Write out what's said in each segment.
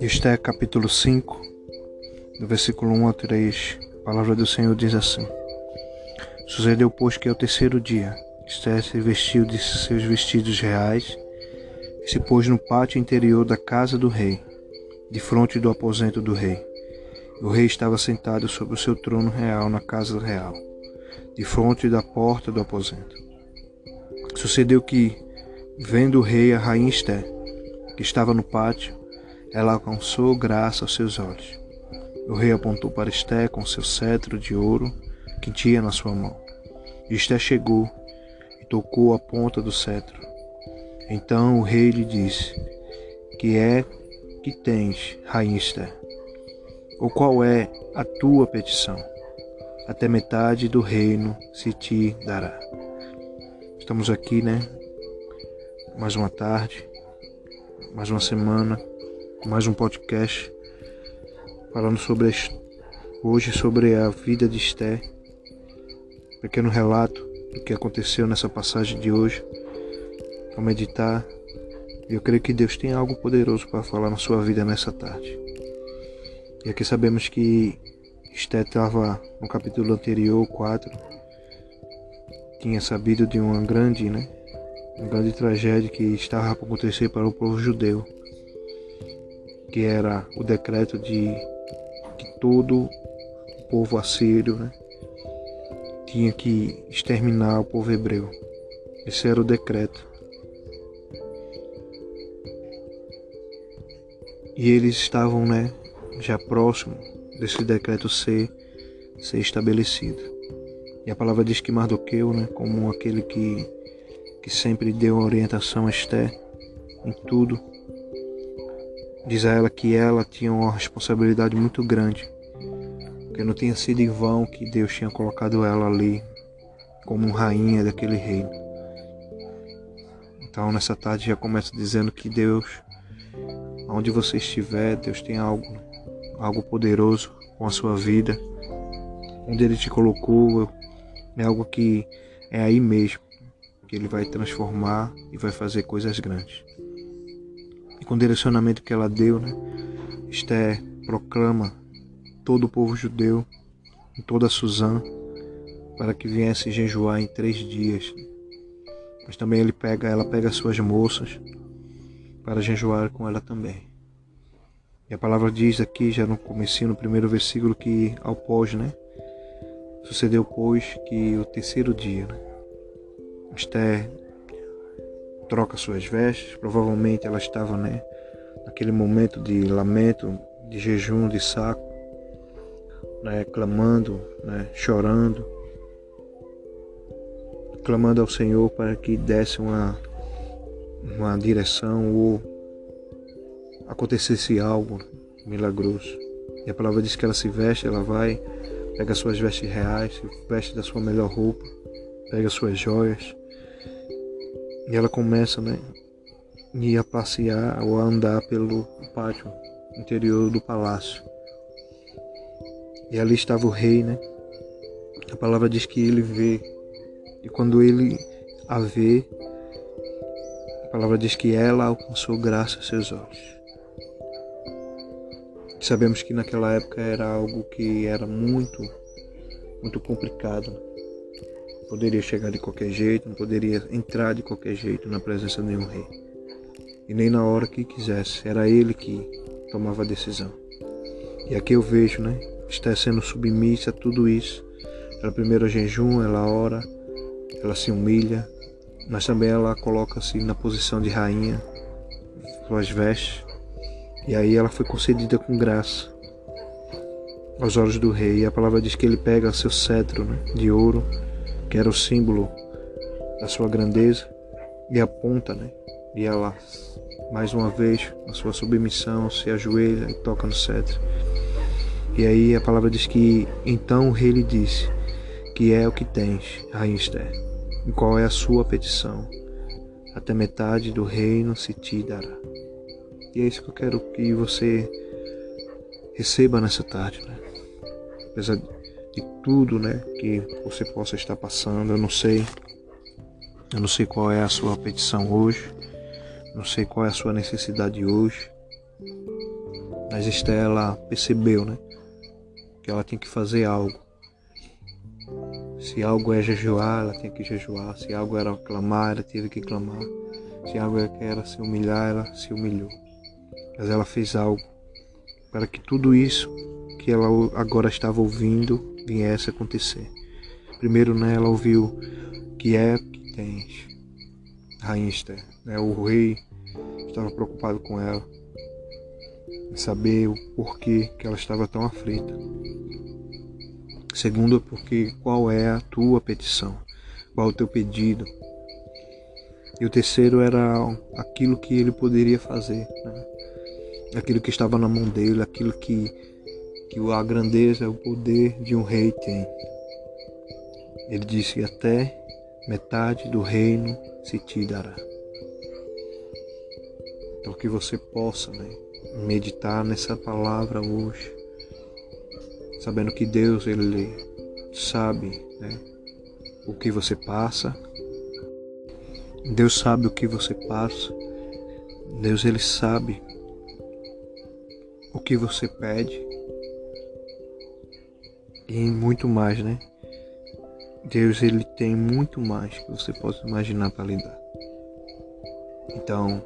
Este é capítulo 5, do versículo 1 ao 3. A palavra do Senhor diz assim: Sucedeu, pois, que ao terceiro dia Esther se vestiu de seus vestidos reais e se pôs no pátio interior da casa do rei, de frente do aposento do rei. O rei estava sentado sobre o seu trono real na casa real, de frente da porta do aposento. Sucedeu que, vendo o rei a rainha Esther, que estava no pátio, ela alcançou graça aos seus olhos. O rei apontou para Esté com seu cetro de ouro que tinha na sua mão. Esté chegou e tocou a ponta do cetro. Então o rei lhe disse: Que é que tens, rainha Esté? Ou qual é a tua petição? Até metade do reino se te dará. Estamos aqui, né? Mais uma tarde, mais uma semana mais um podcast falando sobre hoje sobre a vida de Esther. Pequeno relato do que aconteceu nessa passagem de hoje. Ao meditar, eu creio que Deus tem algo poderoso para falar na sua vida nessa tarde. E aqui sabemos que Esther estava no capítulo anterior, 4, tinha sabido de uma grande, né? Uma grande tragédia que estava para acontecer para o povo judeu que era o decreto de que todo o povo assírio né, tinha que exterminar o povo hebreu. Esse era o decreto. E eles estavam né, já próximo desse decreto ser, ser estabelecido. E a palavra diz que Mardoqueu, né, como aquele que, que sempre deu orientação a Esther em tudo, Diz a ela que ela tinha uma responsabilidade muito grande, que não tinha sido em vão que Deus tinha colocado ela ali como rainha daquele reino. Então nessa tarde já começa dizendo que Deus, onde você estiver, Deus tem algo, algo poderoso com a sua vida. Onde Ele te colocou é algo que é aí mesmo que Ele vai transformar e vai fazer coisas grandes com o direcionamento que ela deu, né? Esther proclama todo o povo judeu, em toda Suzã, para que viesse jejuar em três dias. Mas também ele pega, ela pega suas moças para jejuar com ela também. E a palavra diz aqui, já no começo, no primeiro versículo, que ao pós, né? Sucedeu, pois, que o terceiro dia, né? Esther troca suas vestes. Provavelmente ela estava, né, naquele momento de lamento, de jejum, de saco, né, clamando, né, chorando, clamando ao Senhor para que desse uma, uma direção ou acontecesse algo milagroso. E a palavra diz que ela se veste, ela vai, pega suas vestes reais, se veste da sua melhor roupa, pega suas joias, e ela começa, né, a passear ou a andar pelo pátio interior do palácio. E ali estava o rei, né? A palavra diz que ele vê. E quando ele a vê, a palavra diz que ela alcançou graça aos seus olhos. Sabemos que naquela época era algo que era muito, muito complicado poderia chegar de qualquer jeito, não poderia entrar de qualquer jeito na presença de nenhum rei. E nem na hora que quisesse, era ele que tomava a decisão. E aqui eu vejo, né? Está sendo submissa a tudo isso. Ela primeiro jejum, ela ora, ela se humilha, mas também ela coloca-se na posição de rainha, suas vestes. E aí ela foi concedida com graça aos olhos do rei. E a palavra diz que ele pega seu cetro né, de ouro que era o símbolo da sua grandeza, e aponta, né? E ela, mais uma vez, na sua submissão, se ajoelha e toca no cetro. E aí a palavra diz que então o rei lhe disse: Que é o que tens, Rainha Esther, e qual é a sua petição? Até metade do reino se te dará. E é isso que eu quero que você receba nessa tarde, né? Apesar de tudo, né, que você possa estar passando. Eu não sei, eu não sei qual é a sua petição hoje, não sei qual é a sua necessidade hoje, Mas Esther ela percebeu, né? Que ela tinha que fazer algo. Se algo é jejuar, ela tinha que jejuar. Se algo era clamar, ela teve que clamar. Se algo era se humilhar, ela se humilhou. Mas ela fez algo para que tudo isso que ela agora estava ouvindo viesse a acontecer. Primeiro, né, ela ouviu que é que tens, Rainha Esther. Né, o rei estava preocupado com ela, em saber o porquê que ela estava tão aflita. Segundo, é porque qual é a tua petição, qual é o teu pedido. E o terceiro era aquilo que ele poderia fazer, né? aquilo que estava na mão dele, aquilo que, que a grandeza, o poder de um rei tem. Ele disse: Até metade do reino se te dará. Então, que você possa né, meditar nessa palavra hoje, sabendo que Deus, Ele sabe né, o que você passa, Deus sabe o que você passa, Deus, Ele sabe o que você pede e muito mais, né? Deus ele tem muito mais que você possa imaginar para lhe dar. Então,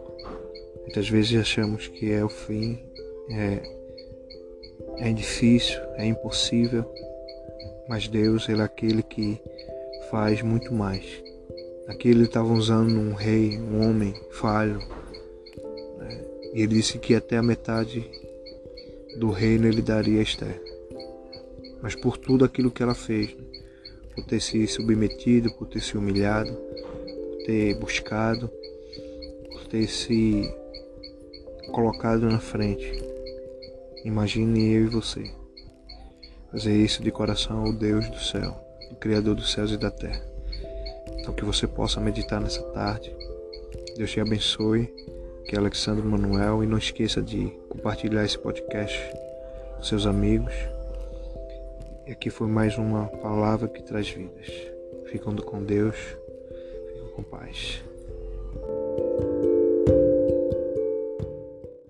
muitas vezes achamos que é o fim, é, é difícil, é impossível, mas Deus ele é aquele que faz muito mais. Aqui ele estava usando um rei, um homem falho, né? e ele disse que até a metade do reino ele daria a Esther. Mas por tudo aquilo que ela fez, né? por ter se submetido, por ter se humilhado, por ter buscado, por ter se colocado na frente. Imagine eu e você fazer isso de coração ao Deus do céu, o Criador dos céus e da terra. Então que você possa meditar nessa tarde. Deus te abençoe. Que é Alexandre Manuel e não esqueça de compartilhar esse podcast com seus amigos. E aqui foi mais uma palavra que traz vidas. Ficando com Deus, ficam com paz.